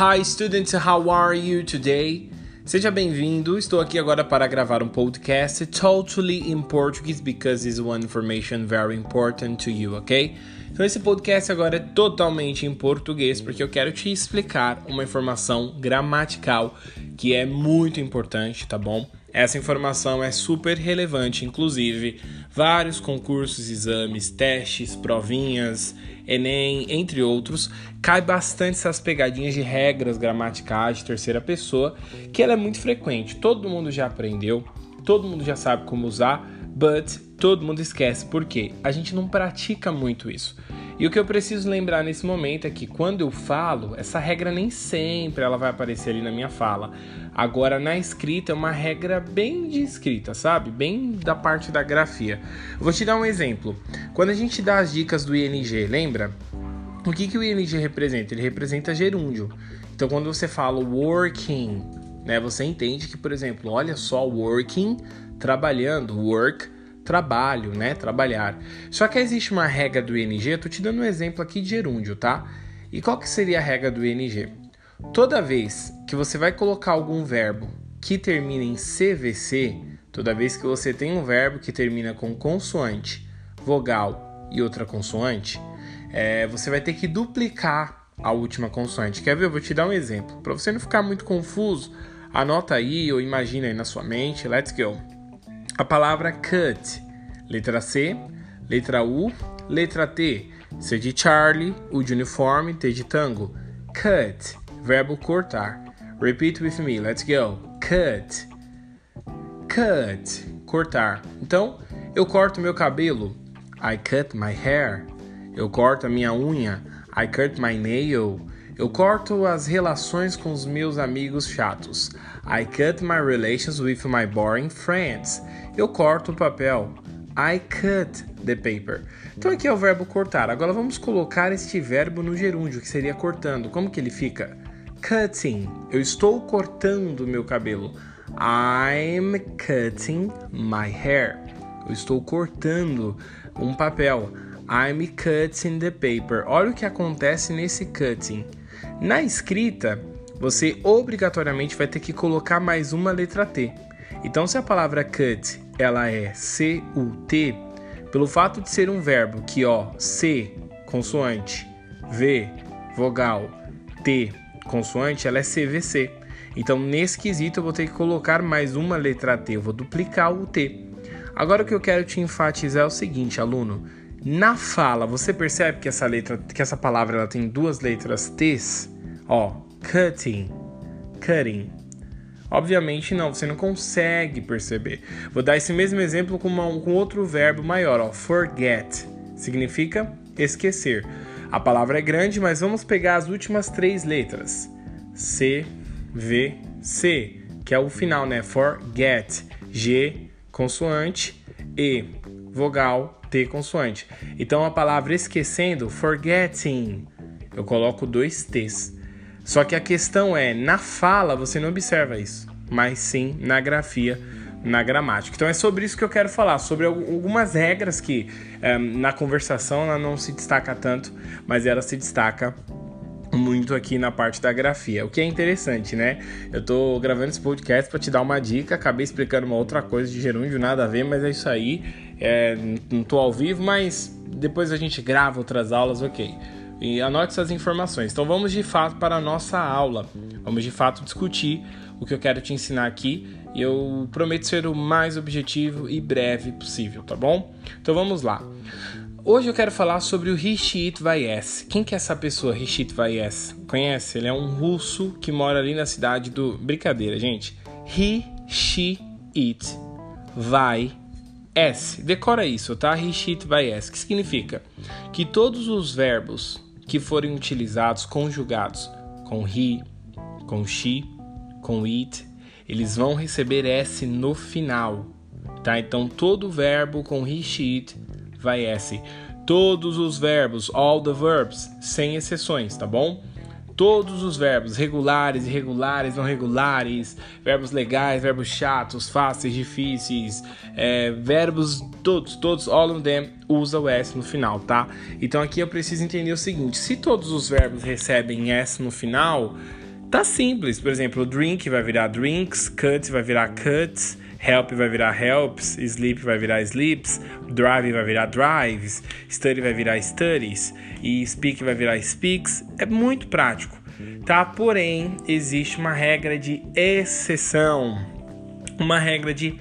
Hi students, how are you today? Seja bem-vindo. Estou aqui agora para gravar um podcast totally in Portuguese because it's one information very important to you, ok? Então esse podcast agora é totalmente em português porque eu quero te explicar uma informação gramatical que é muito importante, tá bom? Essa informação é super relevante, inclusive vários concursos, exames, testes, provinhas, Enem, entre outros, cai bastante essas pegadinhas de regras gramaticais de terceira pessoa, que ela é muito frequente. Todo mundo já aprendeu, todo mundo já sabe como usar, but todo mundo esquece. Por quê? A gente não pratica muito isso. E o que eu preciso lembrar nesse momento é que quando eu falo, essa regra nem sempre ela vai aparecer ali na minha fala. Agora na escrita é uma regra bem de escrita, sabe? Bem da parte da grafia. vou te dar um exemplo. Quando a gente dá as dicas do ING, lembra? O que, que o ING representa? Ele representa gerúndio. Então quando você fala working, né, você entende que, por exemplo, olha só, working, trabalhando, work, trabalho, né? Trabalhar. Só que existe uma regra do ING, eu tô te dando um exemplo aqui de gerúndio, tá? E qual que seria a regra do ING? Toda vez que você vai colocar algum verbo que termina em CVC, toda vez que você tem um verbo que termina com consoante, vogal e outra consoante, é, você vai ter que duplicar a última consoante. Quer ver? Eu vou te dar um exemplo. Para você não ficar muito confuso, anota aí ou imagina aí na sua mente. Let's go. A palavra cut. Letra C, letra U, letra T. C de Charlie, U de uniforme, T de tango. Cut. Verbo cortar. Repeat with me. Let's go. Cut. Cut. Cortar. Então, eu corto meu cabelo. I cut my hair. Eu corto a minha unha. I cut my nail. Eu corto as relações com os meus amigos chatos. I cut my relations with my boring friends. Eu corto o papel. I cut the paper. Então aqui é o verbo cortar. Agora vamos colocar este verbo no gerúndio, que seria cortando. Como que ele fica? Cutting. Eu estou cortando meu cabelo. I'm cutting my hair. Eu estou cortando um papel. I'm cutting the paper. Olha o que acontece nesse cutting. Na escrita, você obrigatoriamente vai ter que colocar mais uma letra T. Então, se a palavra cut ela é C-U-T, pelo fato de ser um verbo que, ó, C, consoante, V, vogal, T, consoante, ela é CVC. Então, nesse quesito, eu vou ter que colocar mais uma letra T, eu vou duplicar o T. Agora, o que eu quero te enfatizar é o seguinte, aluno. Na fala, você percebe que essa letra, que essa palavra ela tem duas letras T's? Ó, cutting, cutting. Obviamente não, você não consegue perceber. Vou dar esse mesmo exemplo com, uma, com outro verbo maior, ó, forget. Significa esquecer. A palavra é grande, mas vamos pegar as últimas três letras. C, V, C, que é o final, né? Forget. G, consoante, E, vogal, T consoante. Então a palavra esquecendo, forgetting, eu coloco dois T's. Só que a questão é, na fala você não observa isso, mas sim na grafia, na gramática. Então é sobre isso que eu quero falar, sobre algumas regras que um, eh, na conversação ela não se destaca tanto, mas ela se destaca muito aqui na parte da grafia, o que é interessante, né? Eu tô gravando esse podcast para te dar uma dica, acabei explicando uma outra coisa de gerúndio, nada a ver, mas é isso aí. É, não tô ao vivo, mas depois a gente grava outras aulas, ok. E anote essas informações. Então vamos de fato para a nossa aula. Vamos de fato discutir o que eu quero te ensinar aqui. E eu prometo ser o mais objetivo e breve possível, tá bom? Então vamos lá. Hoje eu quero falar sobre o Rishit Vayes. Quem que é essa pessoa, Rishit Vayes? Conhece? Ele é um russo que mora ali na cidade do... Brincadeira, gente. Rishit Vayes. Decora isso, tá? Rishit Vayes. Que significa? Que todos os verbos que forem utilizados conjugados com ri, com she, com it, eles vão receber S no final, tá? Então todo verbo com Rishit vai S. Todos os verbos, all the verbs, sem exceções, tá bom? Todos os verbos, regulares, irregulares, não regulares, verbos legais, verbos chatos, fáceis, difíceis, é, verbos, todos, todos, all of them, usa o S no final, tá? Então aqui eu preciso entender o seguinte: se todos os verbos recebem S no final, Tá simples. Por exemplo, drink vai virar drinks, cut vai virar cuts, help vai virar helps, sleep vai virar sleeps, drive vai virar drives, study vai virar studies e speak vai virar speaks. É muito prático, tá? Porém, existe uma regra de exceção, uma regra de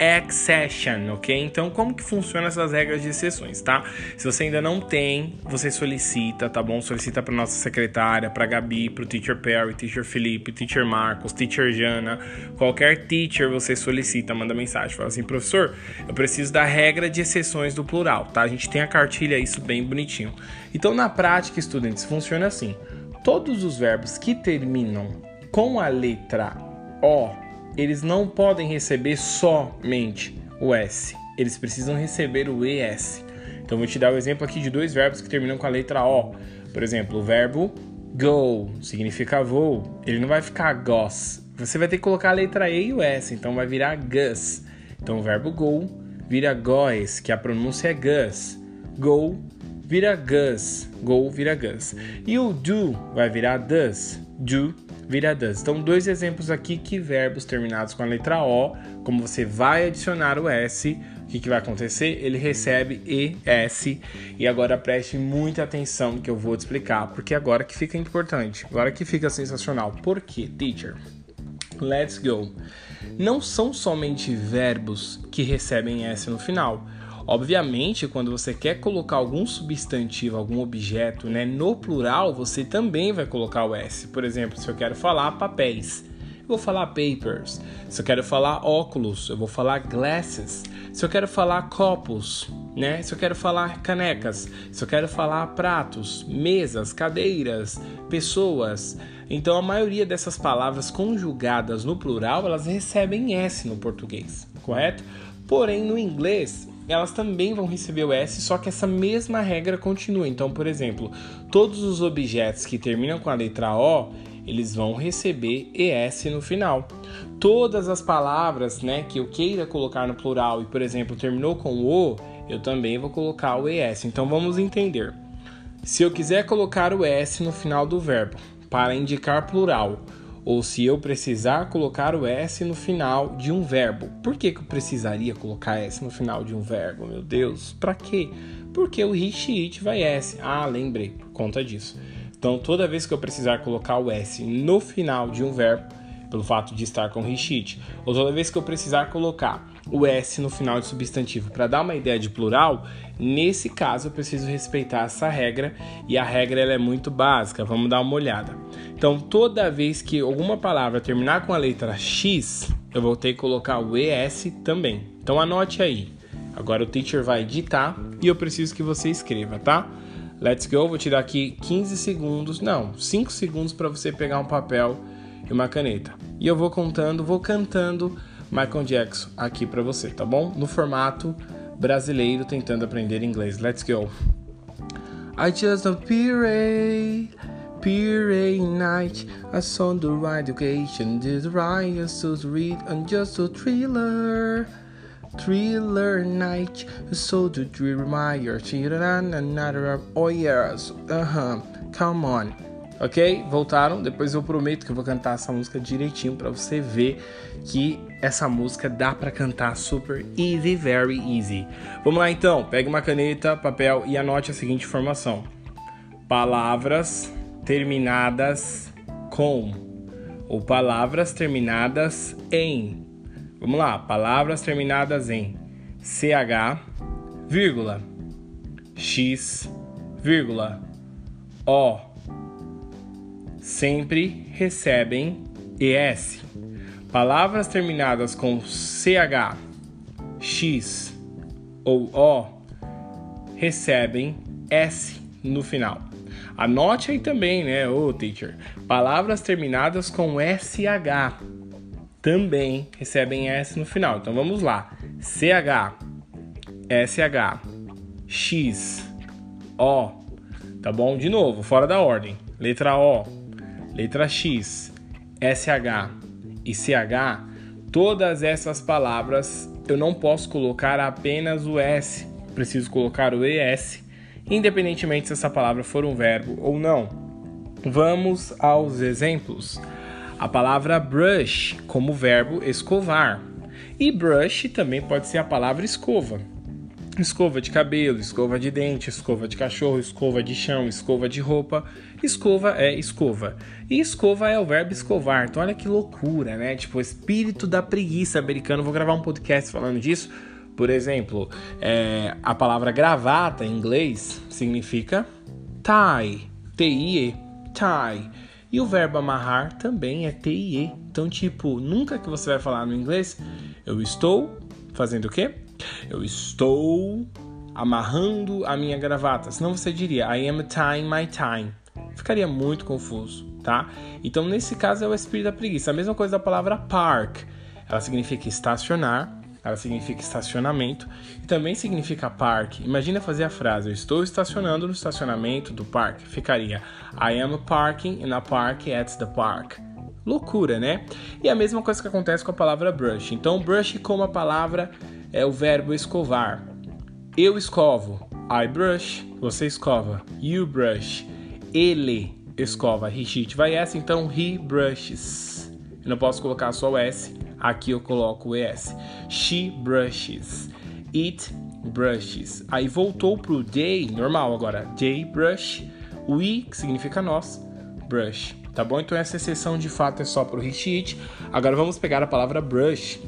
exception, ok? Então, como que funcionam essas regras de exceções, tá? Se você ainda não tem, você solicita, tá bom? Solicita para nossa secretária, para Gabi, para o Teacher Perry, Teacher Felipe, Teacher Marcos, Teacher Jana, qualquer teacher você solicita, manda mensagem, fala assim, professor, eu preciso da regra de exceções do plural, tá? A gente tem a cartilha, isso bem bonitinho. Então, na prática, estudantes, funciona assim: todos os verbos que terminam com a letra O eles não podem receber somente o S, eles precisam receber o ES. Então vou te dar o um exemplo aqui de dois verbos que terminam com a letra O. Por exemplo, o verbo go significa voo, ele não vai ficar goes. Você vai ter que colocar a letra E e o S, então vai virar gus. Então o verbo go vira goes, que a pronúncia é gus. Go vira gus, go vira gus. E o do vai virar does, do vira does. Então, dois exemplos aqui que verbos terminados com a letra O, como você vai adicionar o S, o que, que vai acontecer? Ele recebe ES. E agora preste muita atenção que eu vou te explicar, porque agora que fica importante, agora que fica sensacional. Por quê, teacher? Let's go. Não são somente verbos que recebem S no final. Obviamente, quando você quer colocar algum substantivo, algum objeto, né, no plural, você também vai colocar o S. Por exemplo, se eu quero falar papéis, eu vou falar papers. Se eu quero falar óculos, eu vou falar glasses. Se eu quero falar copos, né? Se eu quero falar canecas, se eu quero falar pratos, mesas, cadeiras, pessoas. Então a maioria dessas palavras conjugadas no plural, elas recebem S no português, correto? Porém, no inglês, elas também vão receber o S, só que essa mesma regra continua. Então, por exemplo, todos os objetos que terminam com a letra O, eles vão receber ES no final. Todas as palavras, né, que eu queira colocar no plural e, por exemplo, terminou com O, eu também vou colocar o ES. Então, vamos entender. Se eu quiser colocar o S no final do verbo para indicar plural, ou se eu precisar colocar o S no final de um verbo. Por que, que eu precisaria colocar S no final de um verbo? Meu Deus, para quê? Porque o she, it vai S. Ah, lembrei, por conta disso. Então, toda vez que eu precisar colocar o S no final de um verbo, pelo fato de estar com she, it, ou toda vez que eu precisar colocar o S no final de substantivo para dar uma ideia de plural, nesse caso eu preciso respeitar essa regra e a regra ela é muito básica. Vamos dar uma olhada. Então, toda vez que alguma palavra terminar com a letra X, eu vou ter que colocar o ES também. Então, anote aí. Agora o teacher vai ditar e eu preciso que você escreva, tá? Let's go. Vou te dar aqui 15 segundos, não, 5 segundos para você pegar um papel e uma caneta. E eu vou contando, vou cantando Michael Jackson aqui para você, tá bom? No formato brasileiro tentando aprender inglês. Let's go. I just don't pray night. I saw the right education, this right to read and just a thriller. Thriller night, so to dream my children another oh yes, uh huh, come on. Ok? Voltaram? Depois eu prometo que eu vou cantar essa música direitinho para você ver que essa música dá para cantar super easy, very easy. Vamos lá então, pegue uma caneta, papel e anote a seguinte informação: palavras terminadas com ou palavras terminadas em. Vamos lá, palavras terminadas em ch, vírgula, x, vírgula, o sempre recebem ES. Palavras terminadas com CH, X ou O recebem S no final. Anote aí também, né, ô teacher? Palavras terminadas com SH também recebem S no final. Então vamos lá. CH, SH, X, O. Tá bom? De novo, fora da ordem. Letra O, letra X, SH e CH, todas essas palavras eu não posso colocar apenas o S, preciso colocar o ES, independentemente se essa palavra for um verbo ou não. Vamos aos exemplos. A palavra brush como verbo escovar. E brush também pode ser a palavra escova. Escova de cabelo, escova de dente, escova de cachorro, escova de chão, escova de roupa. Escova é escova. E escova é o verbo escovar. Então olha que loucura, né? Tipo, espírito da preguiça americano. Vou gravar um podcast falando disso. Por exemplo, é, a palavra gravata em inglês significa tie, T-I-E, tie. E o verbo amarrar também é T-I-E. Então, tipo, nunca que você vai falar no inglês, eu estou fazendo o quê? Eu estou amarrando a minha gravata. Senão você diria I am tying my tie. Ficaria muito confuso, tá? Então, nesse caso, é o espírito da preguiça. A mesma coisa da palavra park. Ela significa estacionar, ela significa estacionamento e também significa parque. Imagina fazer a frase: Eu estou estacionando no estacionamento do parque. Ficaria I am parking in a park at the park. Loucura, né? E a mesma coisa que acontece com a palavra brush. Então, brush como a palavra é o verbo escovar. Eu escovo. I brush. Você escova. You brush. Ele escova. He, she. Vai essa, então he brushes. Eu não posso colocar só o S. Aqui eu coloco o ES. She brushes. It brushes. Aí voltou pro day, normal agora. Day brush. We, que significa nós, brush. Tá bom? Então essa exceção de fato é só pro he, it. Agora vamos pegar a palavra brush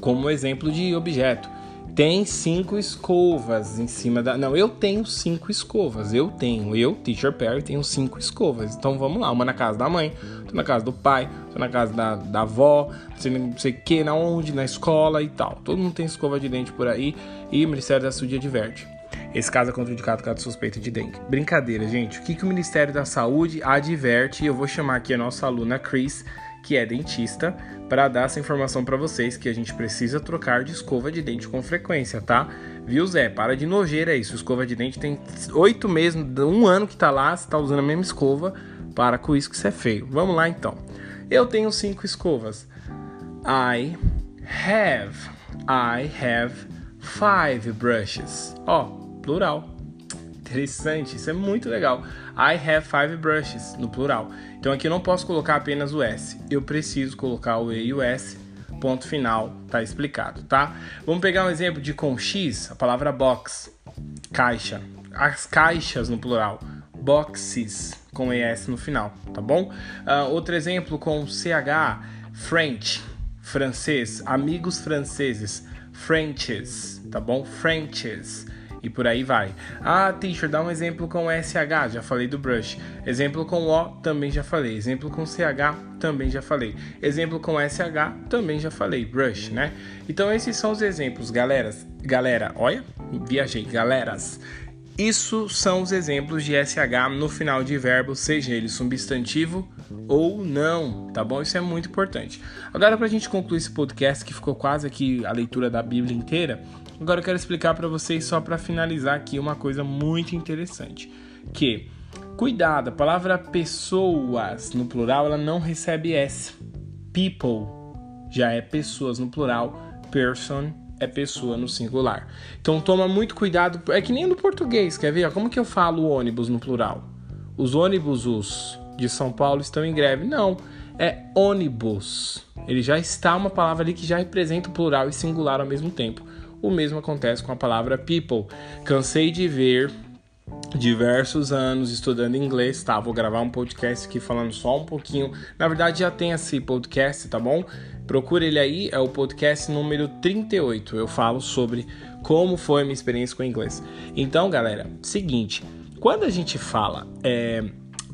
como exemplo de objeto. Tem cinco escovas em cima da. Não, eu tenho cinco escovas. Eu tenho. Eu, Teacher Perry, tenho cinco escovas. Então vamos lá. Uma na casa da mãe, outra na casa do pai, outra na casa da, da avó, não sei o que, na onde, na escola e tal. Todo mundo tem escova de dente por aí. E o Ministério da Saúde adverte. Esse caso é contraindicado caso suspeita de dengue. Brincadeira, gente. O que, que o Ministério da Saúde adverte? Eu vou chamar aqui a nossa aluna Chris que é dentista, para dar essa informação para vocês que a gente precisa trocar de escova de dente com frequência, tá? Viu, Zé? Para de nojeira isso. Escova de dente tem oito meses, um ano que tá lá, você tá usando a mesma escova. Para com isso que isso é feio. Vamos lá então. Eu tenho cinco escovas. I have. I have five brushes. Ó, oh, plural. Interessante, isso é muito legal. I have five brushes, no plural. Então aqui eu não posso colocar apenas o S, eu preciso colocar o E e o S. Ponto final, tá explicado, tá? Vamos pegar um exemplo de com X, a palavra box, caixa. As caixas no plural, boxes, com ES no final, tá bom? Uh, outro exemplo com CH, French, francês, amigos franceses, Frenches, tá bom? Frenches e por aí vai. Ah, teacher, dá um exemplo com SH, já falei do brush. Exemplo com O, também já falei. Exemplo com CH, também já falei. Exemplo com SH, também já falei. Brush, né? Então esses são os exemplos, galeras. Galera, olha, viajei, galeras. Isso são os exemplos de SH no final de verbo, seja ele substantivo ou não, tá bom? Isso é muito importante. Agora, para a gente concluir esse podcast, que ficou quase aqui a leitura da Bíblia inteira, agora eu quero explicar para vocês, só para finalizar aqui, uma coisa muito interessante. Que, cuidado, a palavra pessoas no plural, ela não recebe S. People já é pessoas no plural, person é pessoa no singular. Então toma muito cuidado, é que nem no português, quer ver? Como que eu falo ônibus no plural? Os ônibus os de São Paulo estão em greve. Não, é ônibus. Ele já está uma palavra ali que já representa o plural e singular ao mesmo tempo. O mesmo acontece com a palavra people. Cansei de ver diversos anos estudando inglês, tá? Vou gravar um podcast aqui falando só um pouquinho. Na verdade, já tem esse podcast, tá bom? Procure ele aí, é o podcast número 38. Eu falo sobre como foi a minha experiência com o inglês. Então, galera, seguinte, quando a gente fala, é,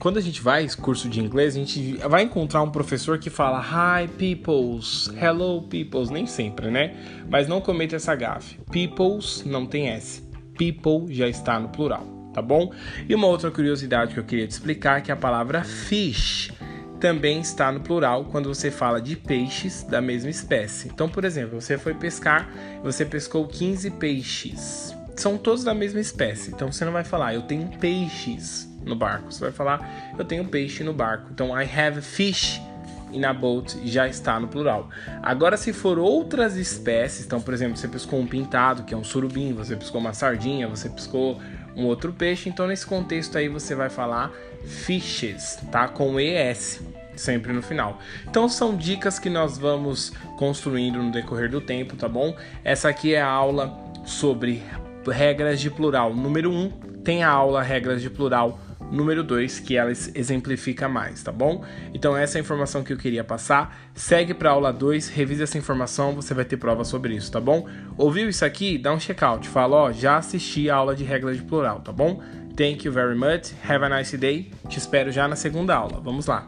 quando a gente vai curso de inglês, a gente vai encontrar um professor que fala Hi peoples, hello peoples, nem sempre, né? Mas não cometa essa gafe. Peoples não tem S. People já está no plural, tá bom? E uma outra curiosidade que eu queria te explicar é que a palavra fish também está no plural quando você fala de peixes da mesma espécie. Então, por exemplo, você foi pescar, você pescou 15 peixes. São todos da mesma espécie. Então você não vai falar eu tenho peixes no barco. Você vai falar eu tenho peixe no barco. Então I have fish in a boat já está no plural. Agora, se for outras espécies, então, por exemplo, você pescou um pintado, que é um surubim, você pescou uma sardinha, você pescou um outro peixe. Então, nesse contexto aí, você vai falar fishes, tá? Com ES, sempre no final. Então, são dicas que nós vamos construindo no decorrer do tempo, tá bom? Essa aqui é a aula sobre regras de plural número 1. Um, tem a aula regras de plural número 2, que ela exemplifica mais, tá bom? Então essa é a informação que eu queria passar. Segue para aula 2, revise essa informação, você vai ter prova sobre isso, tá bom? Ouviu isso aqui? Dá um check-out, fala, ó, já assisti a aula de regras de plural, tá bom? Thank you very much. Have a nice day. Te espero já na segunda aula. Vamos lá.